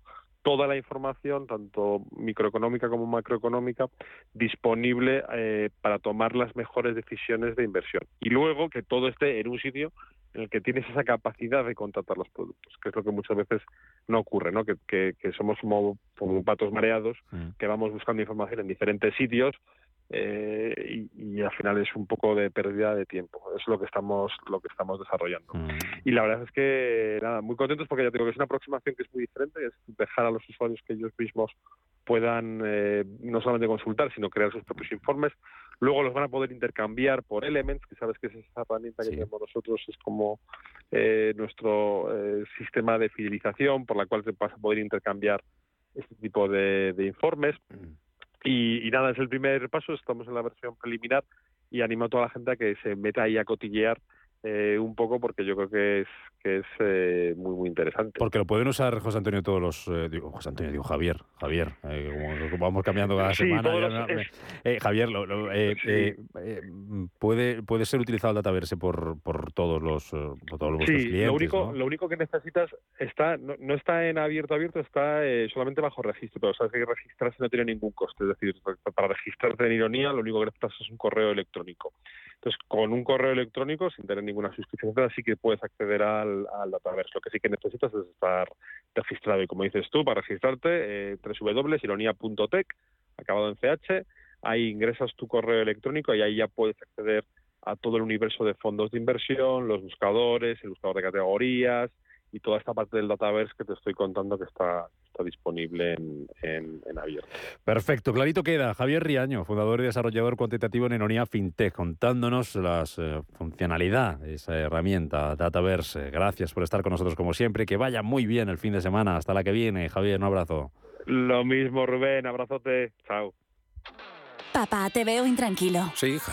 toda la información, tanto microeconómica como macroeconómica, disponible eh, para tomar las mejores decisiones de inversión. Y luego que todo esté en un sitio en el que tienes esa capacidad de contratar los productos, que es lo que muchas veces no ocurre, ¿no? Que, que- que somos como, como patos mareados, que vamos buscando información en diferentes sitios eh, y, y al final es un poco de pérdida de tiempo. Es lo que estamos lo que estamos desarrollando. Y la verdad es que nada, muy contentos porque ya te digo que es una aproximación que es muy diferente, es dejar a los usuarios que ellos mismos puedan eh, no solamente consultar, sino crear sus propios informes. Luego los van a poder intercambiar por Elements, que sabes que es esa herramienta que tenemos nosotros, es como eh, nuestro eh, sistema de fidelización por la cual se vas a poder intercambiar este tipo de, de informes. Y, y nada, es el primer paso, estamos en la versión preliminar y animo a toda la gente a que se meta ahí a cotillear eh, un poco porque yo creo que es que es eh, muy muy interesante. Porque lo pueden usar José Antonio todos los... eh, digo, José Antonio, digo Javier, Javier, eh, como, vamos cambiando cada Sí, semana. ya los- es- eh, Javier, lo- lo, puede, puede ser utilizado el Dataverse por, por todos los por todos vuestros Sí, clientes, lo único, ¿no? lo único que necesitas está no, no está en abierto abierto, está eh, solamente bajo registro, pero sabes que registrarse no tiene ningún coste, es decir, para registrarte en Ironía lo único que necesitas es un correo electrónico. Entonces, con un correo electrónico, sin tener ninguna suscripción, etcétera, sí que puedes acceder al, al Dataverse. Lo que sí que necesitas es estar registrado. Y como dices tú, para registrarte, eh, www.ironia.tech, acabado en CH, ahí ingresas tu correo electrónico y ahí ya puedes acceder a todo el universo de fondos de inversión, los buscadores, el buscador de categorías y toda esta parte del Dataverse que te estoy contando que está, está disponible en, en, en abierto. Perfecto, clarito queda. Javier Riaño, fundador y desarrollador cuantitativo en Enonía FinTech, contándonos la funcionalidad de esa herramienta Dataverse. Gracias por estar con nosotros como siempre. Que vaya muy bien el fin de semana. Hasta la que viene. Javier, un abrazo. Lo mismo, Rubén, abrazote, chao. Papá, te veo intranquilo. Sí, hija.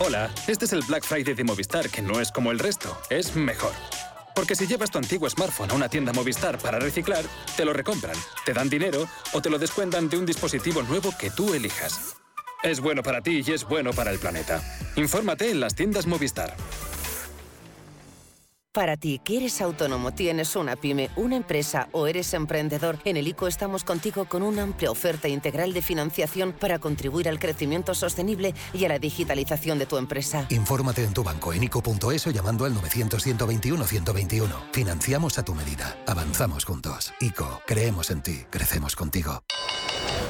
Hola, este es el Black Friday de Movistar, que no es como el resto, es mejor. Porque si llevas tu antiguo smartphone a una tienda Movistar para reciclar, te lo recompran, te dan dinero o te lo descuentan de un dispositivo nuevo que tú elijas. Es bueno para ti y es bueno para el planeta. Infórmate en las tiendas Movistar. Para ti, que eres autónomo, tienes una pyme, una empresa o eres emprendedor, en el ICO estamos contigo con una amplia oferta integral de financiación para contribuir al crecimiento sostenible y a la digitalización de tu empresa. Infórmate en tu banco en ICO.es o llamando al 900-121-121. Financiamos a tu medida. Avanzamos juntos. ICO, creemos en ti, crecemos contigo.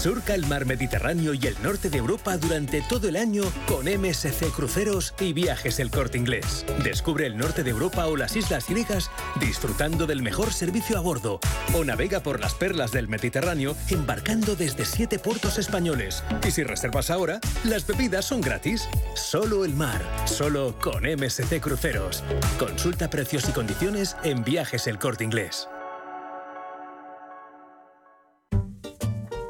Surca el mar Mediterráneo y el norte de Europa durante todo el año con MSC Cruceros y Viajes El Corte Inglés. Descubre el norte de Europa o las islas griegas disfrutando del mejor servicio a bordo o navega por las perlas del Mediterráneo embarcando desde siete puertos españoles. Y si reservas ahora, las bebidas son gratis. Solo el mar, solo con MSC Cruceros. Consulta precios y condiciones en Viajes El Corte Inglés.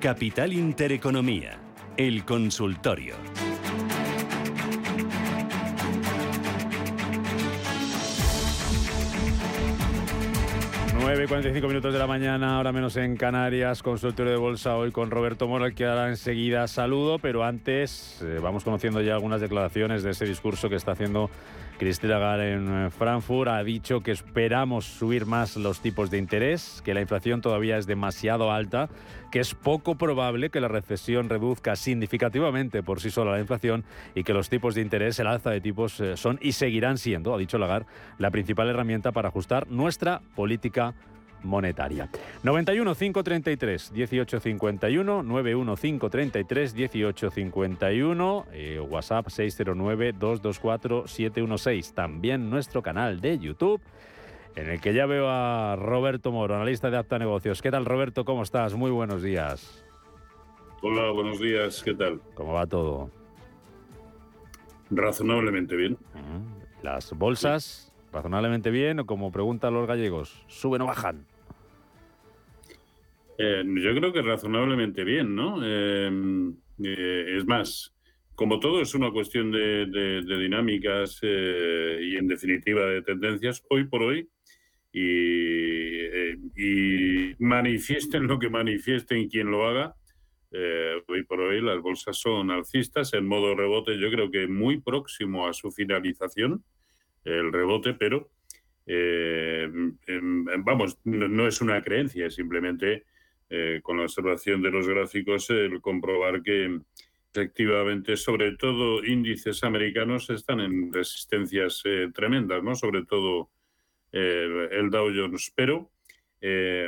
Capital Intereconomía, el consultorio. 9.45 minutos de la mañana, ahora menos en Canarias, consultorio de bolsa hoy con Roberto Mora, que ahora enseguida saludo, pero antes eh, vamos conociendo ya algunas declaraciones de ese discurso que está haciendo Cristina Lagarde en eh, Frankfurt. Ha dicho que esperamos subir más los tipos de interés, que la inflación todavía es demasiado alta, que es poco probable que la recesión reduzca significativamente por sí sola la inflación y que los tipos de interés, el alza de tipos, eh, son y seguirán siendo, ha dicho Lagarde, la principal herramienta para ajustar nuestra política monetaria. 91 533 1851 91 533 1851 WhatsApp 609 224 716 también nuestro canal de YouTube en el que ya veo a Roberto Moro, analista de Apta Negocios. ¿Qué tal Roberto? ¿Cómo estás? Muy buenos días. Hola, buenos días. ¿Qué tal? ¿Cómo va todo? Razonablemente bien. Las bolsas, razonablemente bien o como preguntan los gallegos, ¿suben o bajan? Eh, yo creo que razonablemente bien, ¿no? Em, eh, es más, como todo es una cuestión de, dinámicas eh, y en definitiva de tendencias, hoy por hoy, y, y manifiesten lo que manifiesten quien lo haga, hoy por hoy las bolsas son alcistas en modo rebote, yo creo que muy próximo a su finalización, el rebote, pero em, vamos, no, es una creencia, simplemente eh, con la observación de los gráficos, el comprobar que efectivamente, sobre todo índices americanos están en resistencias eh, tremendas, ¿no? Sobre todo eh, el Dow Jones. Pero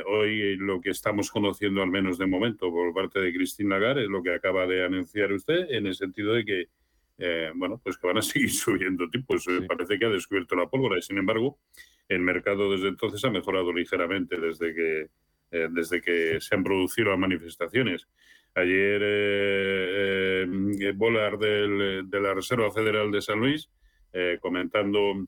hoy lo que estamos conociendo, al menos de momento, por parte de Christine Lagarde, es lo que acaba de anunciar usted, en el sentido de que, bueno, pues que van a [LAUGHS] seguir subiendo tipos. Parece que ha descubierto la pólvora y, sin embargo, el mercado desde entonces ha mejorado ligeramente desde que eh, desde que se han producido las manifestaciones. Ayer eh, eh de la Reserva Federal de San Luis eh, comentando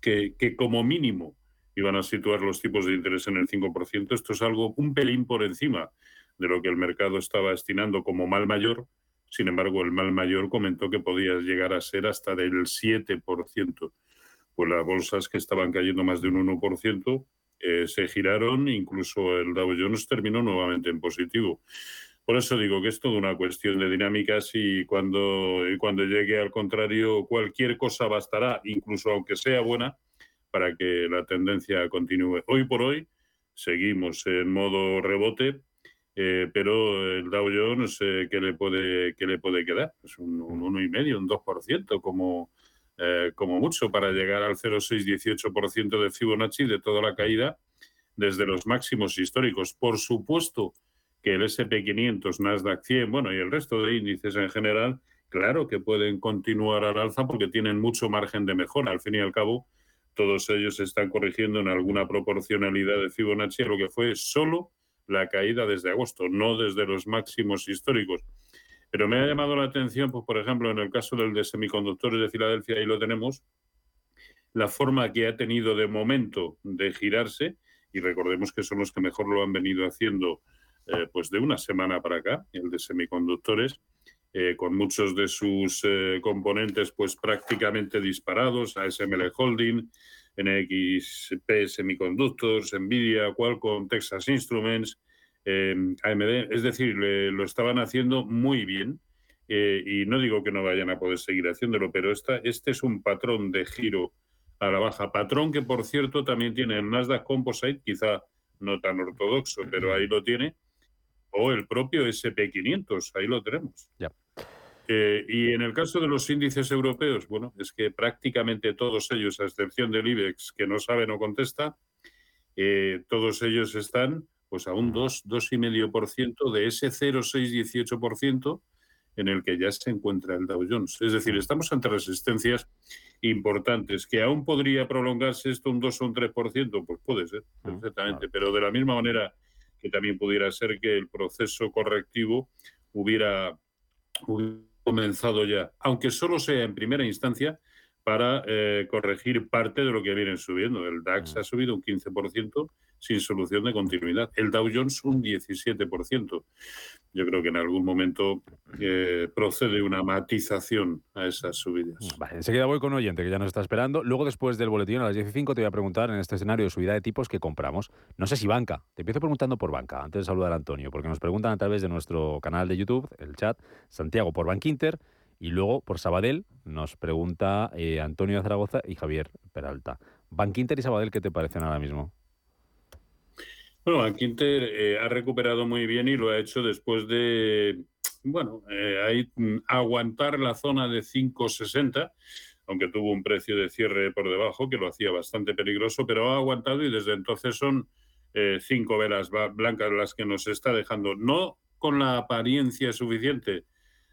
que, como mínimo iban a situar los tipos de interés en el 5%. Esto es algo un pelín por encima de lo que el mercado estaba estimando como mal mayor. Sin embargo, el mal mayor comentó que podía llegar a ser hasta del 7%. Pues las bolsas que estaban cayendo más de un 1%, eh, se giraron, incluso el Dow Jones terminó nuevamente en positivo. Por eso digo que es toda una cuestión de dinámicas y cuando, y cuando llegue al contrario, cualquier cosa bastará, incluso aunque sea buena, para que la tendencia continúe. Hoy por hoy seguimos en modo rebote, eh, pero el Dow Jones, eh, ¿qué, le puede, ¿qué le puede quedar? Es un, un 1,5, un 2%, como, eh, como mucho, para llegar al 0,618% de Fibonacci de toda la caída desde los máximos históricos. Por supuesto que el SP500, Nasdaq 100, bueno, y el resto de índices en general, claro que pueden continuar al alza porque tienen mucho margen de mejora. Al fin y al cabo, todos ellos están corrigiendo en alguna proporcionalidad de Fibonacci lo que fue solo la caída desde agosto, no desde los máximos históricos. Pero me ha llamado la atención, pues, por ejemplo, en el caso del de semiconductores de Filadelfia, ahí lo tenemos, la forma que ha tenido de momento de girarse, y recordemos que son los que mejor lo han venido haciendo eh, pues de una semana para acá, el de semiconductores, eh, con muchos de sus eh, componentes pues prácticamente disparados, ASML Holding, NXP Semiconductors, Nvidia, Qualcomm, Texas Instruments, AMD, es decir, lo estaban haciendo muy bien eh, y no digo que no vayan a poder seguir haciéndolo, pero esta, este es un patrón de giro a la baja. Patrón que, por cierto, también tiene el Nasdaq Composite, quizá no tan ortodoxo, pero ahí lo tiene, o el propio SP500, ahí lo tenemos. Ya. Eh, y en el caso de los índices europeos, bueno, es que prácticamente todos ellos, a excepción del IBEX, que no sabe, no contesta, eh, todos ellos están pues a un 2, 2,5% de ese 0,618% en el que ya se encuentra el Dow Jones. Es decir, estamos ante resistencias importantes. ¿Que aún podría prolongarse esto un 2 o un 3%? Pues puede ser, perfectamente. Pero de la misma manera que también pudiera ser que el proceso correctivo hubiera, hubiera comenzado ya, aunque solo sea en primera instancia, para eh, corregir parte de lo que vienen subiendo. El DAX ha subido un 15% sin solución de continuidad. El Dow Jones un 17%. Yo creo que en algún momento eh, procede una matización a esas subidas. Vale, enseguida voy con un oyente que ya nos está esperando. Luego, después del boletín a las 15 te voy a preguntar en este escenario de subida de tipos que compramos. No sé si banca. Te empiezo preguntando por banca, antes de saludar a Antonio, porque nos preguntan a través de nuestro canal de YouTube, el chat, Santiago por Bankinter. Y luego, por Sabadell, nos pregunta eh, Antonio de Zaragoza y Javier Peralta. Bankinter y Sabadell, ¿qué te parecen ahora mismo? Bueno, Bankinter eh, ha recuperado muy bien y lo ha hecho después de, bueno, eh, mm, aguantar la zona de 5,60, aunque tuvo un precio de cierre por debajo que lo hacía bastante peligroso, pero ha aguantado y desde entonces son cinco velas blancas las que nos está dejando. No con la apariencia suficiente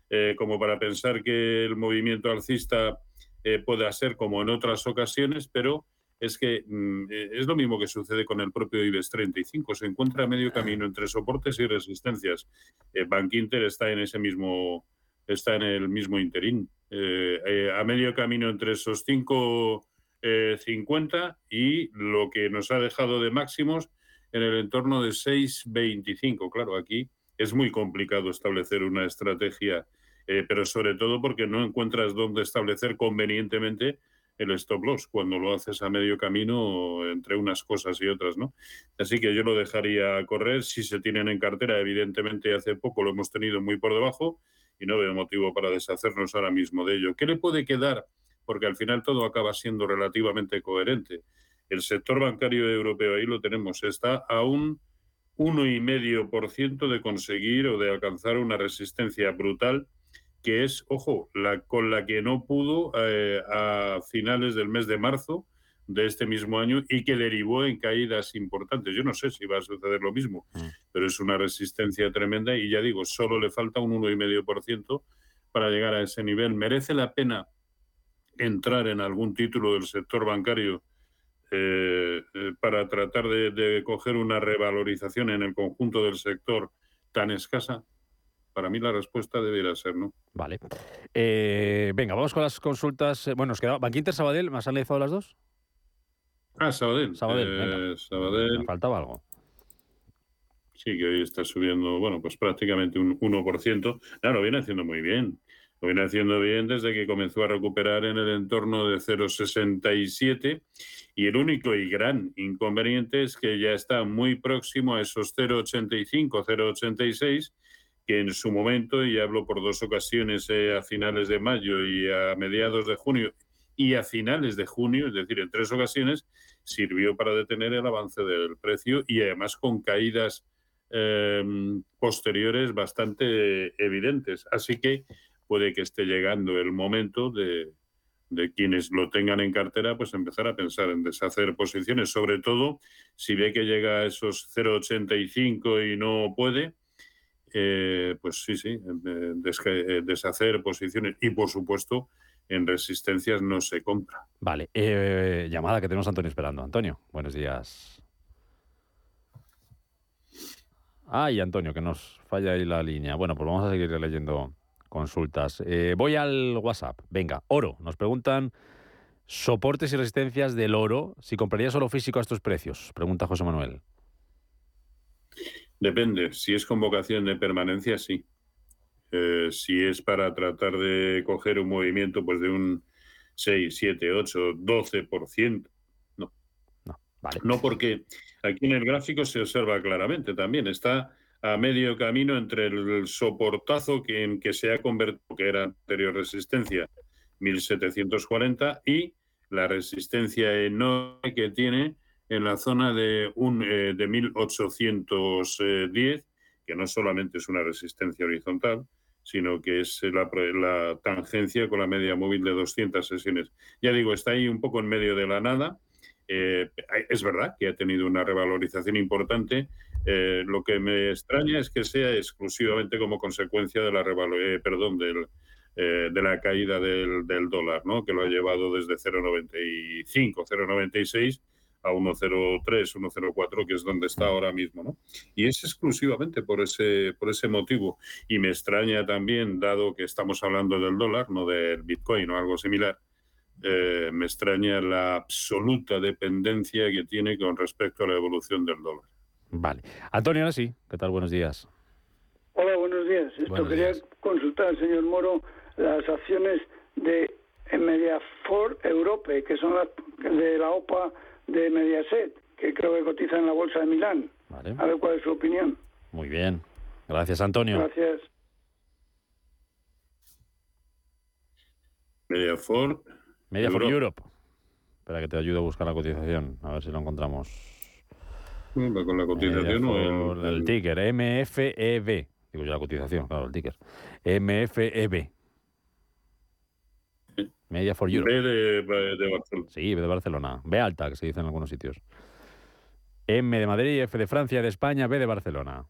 eh, como para pensar que el movimiento alcista eh, pueda ser como en otras ocasiones, pero es que mm, eh, es lo mismo que sucede con el propio IBEX 35. Se encuentra a medio camino entre soportes y resistencias. Bank Inter está en ese mismo, está en el mismo interín. a medio camino entre esos 5.50 y lo que nos ha dejado de máximos en el entorno de 6.25. Claro, aquí es muy complicado establecer una estrategia eh, pero sobre todo porque no encuentras dónde establecer convenientemente el stop loss cuando lo haces a medio camino entre unas cosas y otras, ¿no? Así que yo lo dejaría correr. Si se tienen en cartera, evidentemente hace poco lo hemos tenido muy por debajo y no veo motivo para deshacernos ahora mismo de ello. ¿Qué le puede quedar? Porque al final todo acaba siendo relativamente coherente. El sector bancario europeo, ahí lo tenemos, está a un 1,5% de conseguir o de alcanzar una resistencia brutal que es, ojo, la con la que no pudo eh, a finales del mes de marzo de este mismo año y que derivó en caídas importantes. Yo no sé si va a suceder lo mismo, mm. pero es una resistencia tremenda y ya digo, solo le falta un 1,5% para llegar a ese nivel. ¿Merece la pena entrar en algún título del sector bancario eh, eh, para tratar de, de coger una revalorización en el conjunto del sector tan escasa? Para mí la respuesta debería ser no. Vale. Eh, venga, vamos con las consultas. Eh, bueno, nos quedaba Banquinter, Sabadell, ¿me has analizado las dos? Ah, Sabadell. Sabadell, eh, Me faltaba algo. Sí, que hoy está subiendo, bueno, pues prácticamente un 1%. Claro, viene haciendo muy bien. Lo viene haciendo bien desde que comenzó a recuperar en el entorno de 0,67 y el único y gran inconveniente es que ya está muy próximo a esos 0,85, 0,86 que en su momento, y hablo por dos ocasiones eh, a finales de mayo y a mediados de junio y a finales de junio, es decir, en tres ocasiones, sirvió para detener el avance del precio y además con caídas em, posteriores bastante evidentes. Así que puede que esté llegando el momento de, quienes lo tengan en cartera, pues empezar a pensar en deshacer posiciones, sobre todo si ve que llega a esos 0,85 y no puede, eh, pues sí, sí, eh, eh, deshacer posiciones y por supuesto en resistencias no se compra. Vale, llamada que tenemos a Antonio esperando. Antonio, buenos días. Ay, Antonio, que nos falla ahí la línea. Bueno, pues vamos a seguir leyendo consultas. voy al WhatsApp. Venga, oro. Nos preguntan soportes y resistencias del oro. Si compraría solo físico a estos precios, pregunta José Manuel. Depende. Si es convocación de permanencia, sí. Eh, si es para tratar de coger un movimiento pues de un 6, 7, 8, 12%, no. No, vale. No porque aquí en el gráfico se observa claramente también, está a medio camino entre el soportazo que, en que se ha convertido, que era anterior resistencia, 1740, y la resistencia enorme que tiene en la zona de, un, eh, de 1810, que no solamente es una resistencia horizontal, sino que es la, la, tangencia con la media móvil de 200 sesiones. Ya digo, está ahí un poco en medio de la nada. Eh, es verdad que ha tenido una revalorización importante. Eh, lo que me extraña es que sea exclusivamente como consecuencia de la eh, perdón, del, de la caída del, del, dólar, ¿no? que lo ha llevado desde 0,95, 0,96 a 1.03, 1.04, que es donde está ahora mismo, ¿no? Y es exclusivamente por ese, por ese motivo. Y me extraña también, dado que estamos hablando del dólar, no del Bitcoin o algo similar, eh, me extraña la absoluta dependencia que tiene con respecto a la evolución del dólar. Vale. Antonio, ahora sí. ¿Qué tal? Buenos días. Hola, buenos días. Esto quería consultar al señor Moro las acciones de Mediafor Europe, que son las de la OPA de Mediaset, que creo que cotiza en la bolsa de Milán. A ver cuál es su opinión. Muy bien. Gracias, Antonio. Gracias. Mediafor. Mediafor Europe. Europe. Espera que te ayude a buscar la cotización. A ver si lo encontramos. Con la cotización o el, el, ticker. MFEB. Digo yo la cotización, claro, el ticker. MFEB. Media for Europe. B de, de, Barcelona. Sí, B de Barcelona. B alta, que se dice en algunos sitios. M de Madrid, F de Francia, de España, B de Barcelona.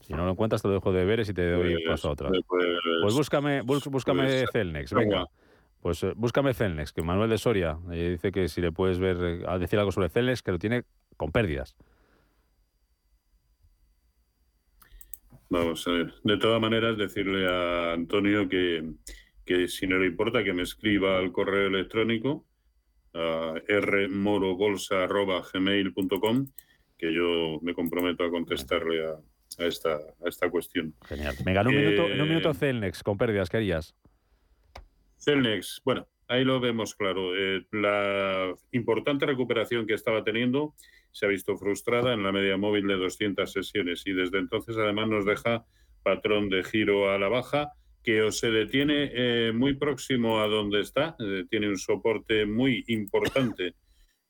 Si no lo encuentras, te lo dejo de ver y te doy pues, paso a otra. Pues búscame, búscame Celnex, venga. Pues eh, búscame Celnex, que Manuel de Soria eh, dice que si le puedes ver, eh, a decir algo sobre Celnex, que lo tiene con pérdidas. Vamos a ver. De todas maneras, decirle a Antonio que, que si no le importa que me escriba al correo electrónico a rmorobolsa.gmail.com que yo me comprometo a contestarle a, a, esta, a esta cuestión. Genial. Venga, en un, minuto, en un minuto Celnex, con pérdidas, ¿qué harías? Celnex, bueno, ahí lo vemos claro. Eh, la importante recuperación que estaba teniendo se ha visto frustrada en la media móvil de 200 sesiones y desde entonces además nos deja patrón de giro a la baja que o se detiene eh, muy próximo a donde está, eh, tiene un soporte muy importante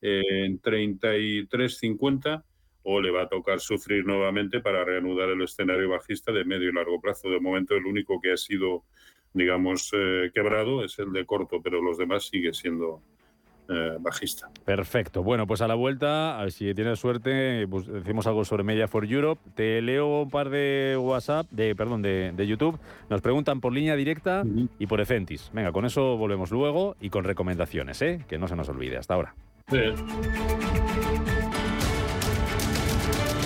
en 33.50 o le va a tocar sufrir nuevamente para reanudar el escenario bajista de medio y largo plazo. De momento el único que ha sido, digamos, eh, quebrado es el de corto, pero los demás sigue siendo eh, bajista. Perfecto. Bueno, pues a la vuelta, a ver si tienes suerte, pues decimos algo sobre Media for Europe. Te leo un par de WhatsApp, de perdón, de, de YouTube. Nos preguntan por línea directa y por Ecentis. Venga, con eso volvemos luego y con recomendaciones, ¿eh? Que no se nos olvide. Hasta ahora. Sí.